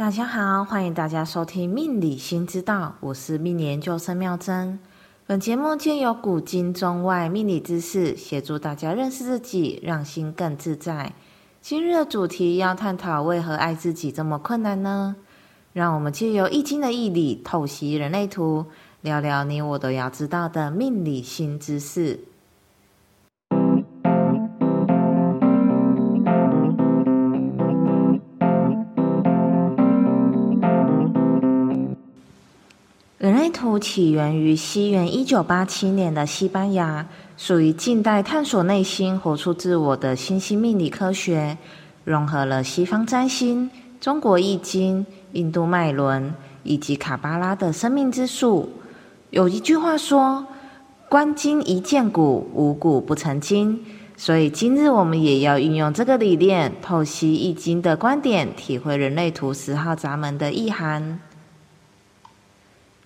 大家好，欢迎大家收听《命理新知道》，我是命理研究生妙珍。本节目借由古今中外命理知识，协助大家认识自己，让心更自在。今日的主题要探讨为何爱自己这么困难呢？让我们借由易经的义理透析人类图，聊聊你我都要知道的命理新知识。人类图起源于西元一九八七年的西班牙，属于近代探索内心、活出自我的新兴命理科学，融合了西方占星、中国易经、印度脉轮以及卡巴拉的生命之树。有一句话说：“观今一见古，无古不成今。”所以今日我们也要运用这个理念，透析易经的观点，体会人类图十号闸门的意涵。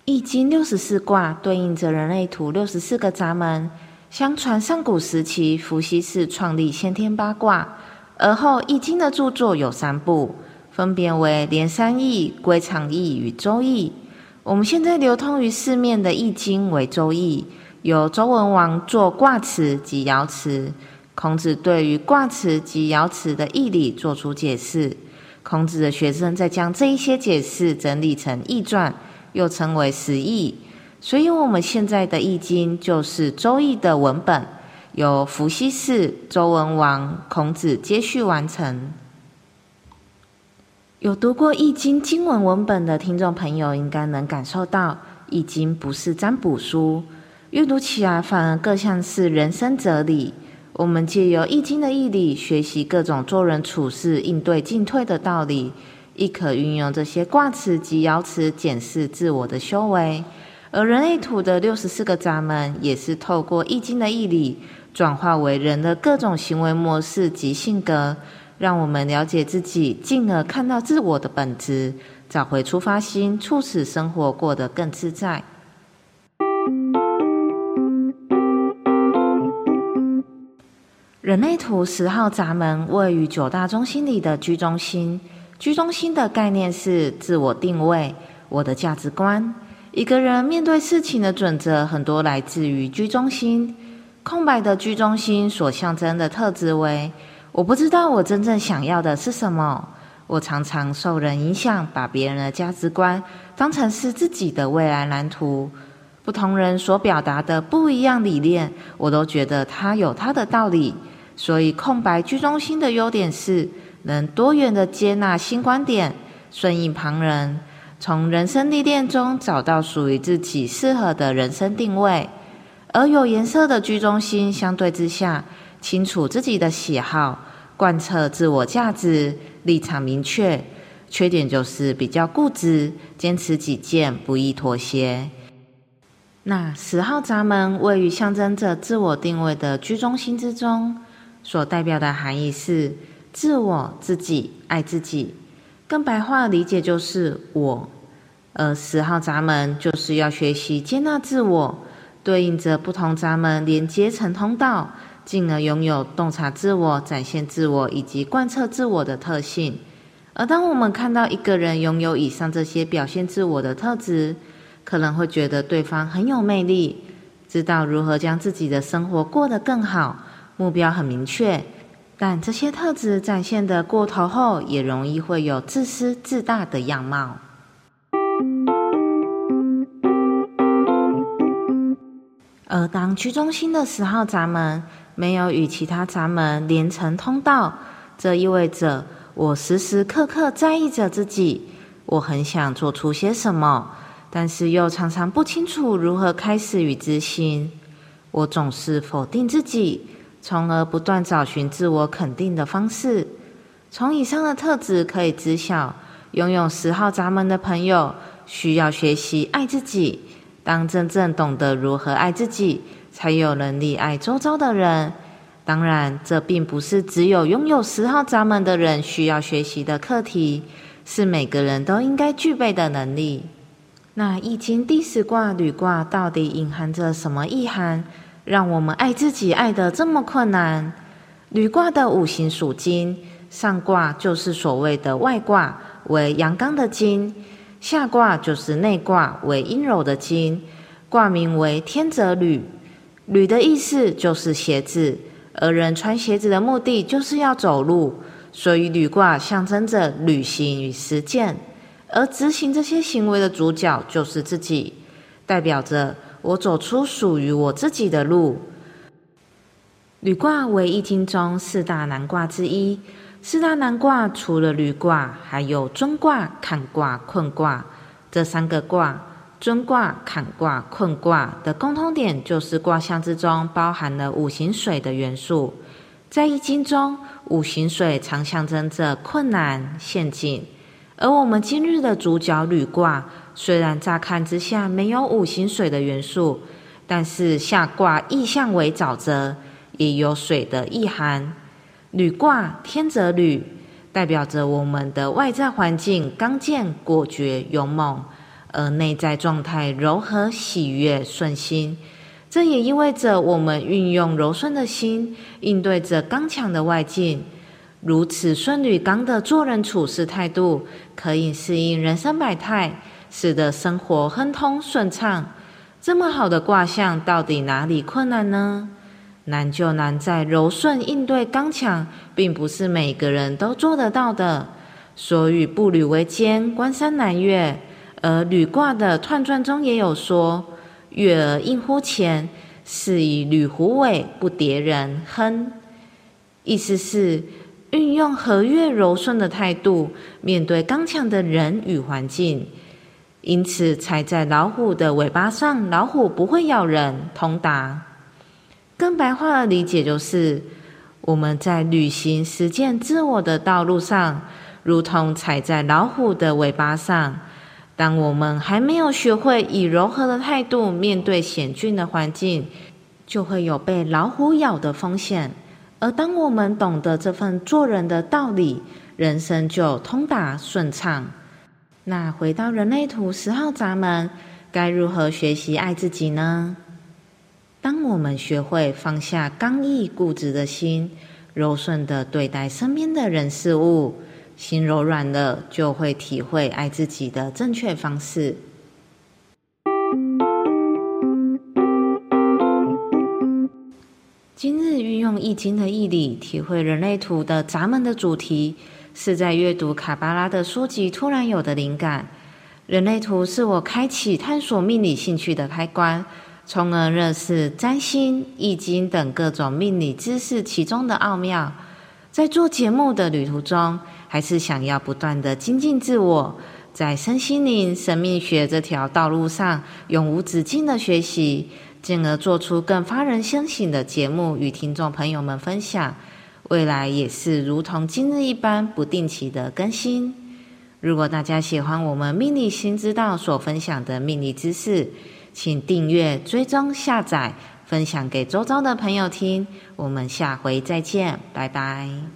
易经六十四卦对应着人类图六十四个闸门。相传上古时期，伏羲氏创立先天八卦，而后易经的著作有三部，分别为《连山易》《归藏易》与《周易》。我们现在流通于市面的易经为《周易》，由周文王作卦辞及爻辞。孔子对于卦辞及爻辞的义理做出解释，孔子的学生再将这一些解释整理成易传。又称为十易，所以我们现在的易经就是周易的文本，由伏羲氏、周文王、孔子接续完成。有读过易经经文文本的听众朋友，应该能感受到，易经不是占卜书，阅读起来反而更像是人生哲理。我们借由易经的义理，学习各种做人处事、应对进退的道理。亦可运用这些卦辞及爻辞检视自我的修为，而人类图的六十四个闸门，也是透过易经的义理，转化为人的各种行为模式及性格，让我们了解自己，进而看到自我的本质，找回出发心，促使生活过得更自在。人类图十号闸门位于九大中心里的居中心。居中心的概念是自我定位，我的价值观。一个人面对事情的准则，很多来自于居中心。空白的居中心所象征的特质为：我不知道我真正想要的是什么。我常常受人影响，把别人的价值观当成是自己的未来蓝图。不同人所表达的不一样理念，我都觉得他有他的道理。所以，空白居中心的优点是。能多元的接纳新观点，顺应旁人，从人生历练中找到属于自己适合的人生定位。而有颜色的居中心相对之下，清楚自己的喜好，贯彻自我价值，立场明确。缺点就是比较固执，坚持己见，不易妥协。那十号闸门位于象征着自我定位的居中心之中，所代表的含义是。自我、自己、爱自己，更白话的理解就是我。而十号闸门就是要学习接纳自我，对应着不同闸门连接成通道，进而拥有洞察自我、展现自我以及贯彻自我的特性。而当我们看到一个人拥有以上这些表现自我的特质，可能会觉得对方很有魅力，知道如何将自己的生活过得更好，目标很明确。但这些特质展现的过头后，也容易会有自私自大的样貌。而当居中心的十号闸门没有与其他闸门连成通道，这意味着我时时刻刻在意着自己，我很想做出些什么，但是又常常不清楚如何开始与执行。我总是否定自己。从而不断找寻自我肯定的方式。从以上的特质可以知晓，拥有十号闸门的朋友需要学习爱自己。当真正懂得如何爱自己，才有能力爱周遭的人。当然，这并不是只有拥有十号闸门的人需要学习的课题，是每个人都应该具备的能力。那易经第十卦履卦到底隐含着什么意涵？让我们爱自己爱得这么困难。履卦的五行属金，上卦就是所谓的外卦，为阳刚的金，下卦就是内卦为阴柔的金，卦名为天泽履。履的意思就是鞋子，而人穿鞋子的目的就是要走路，所以履卦象征着旅行与实践，而执行这些行为的主角就是自己，代表着我走出属于我自己的路。履卦为易经中四大难卦之一。四大难卦除了履卦，还有尊卦、坎卦、困卦这三个卦。尊卦、坎卦、困卦的共通点就是卦象之中包含了五行水的元素。在易经中，五行水常象征着困难、陷阱。而我们今日的主角履卦，虽然乍看之下没有五行水的元素，但是下卦意象为沼泽。也有水的意涵。履卦天泽履，代表着我们的外在环境刚健、果决、勇猛，而内在状态柔和、喜悦、顺心。这也意味着我们运用柔顺的心，应对着刚强的外境。如此顺履刚的做人处事态度，可以适应人生百态，使得生活亨通顺畅。这么好的卦象，到底哪里困难呢？难就难在柔顺应对刚强，并不是每个人都做得到的。所以步履维艰，关山难越。而履卦的彖传中也有说：“月而应乎前，是以履虎尾，不跌人。”亨，意思是运用和悦柔顺的态度，面对刚强的人与环境。因此，踩在老虎的尾巴上，老虎不会咬人。通达。更白话的理解就是，我们在旅行实践自我的道路上，如同踩在老虎的尾巴上。当我们还没有学会以柔和的态度面对险峻的环境，就会有被老虎咬的风险。而当我们懂得这份做人的道理，人生就通达顺畅。那回到人类图十号闸门，该如何学习爱自己呢？当我们学会放下刚毅固执的心，柔顺的对待身边的人事物，心柔软了，就会体会爱自己的正确方式。今日运用易经的义理，体会人类图的闸门的主题，是在阅读卡巴拉的书籍突然有的灵感。人类图是我开启探索命理兴趣的开关。从而认识占星、易经等各种命理知识其中的奥妙。在做节目的旅途中，还是想要不断的精进自我，在身心灵、生命学这条道路上永无止境的学习，进而做出更发人深省的节目与听众朋友们分享。未来也是如同今日一般不定期的更新。如果大家喜欢我们命理新知道所分享的命理知识，请订阅、追踪、下载、分享给周遭的朋友听。我们下回再见，拜拜。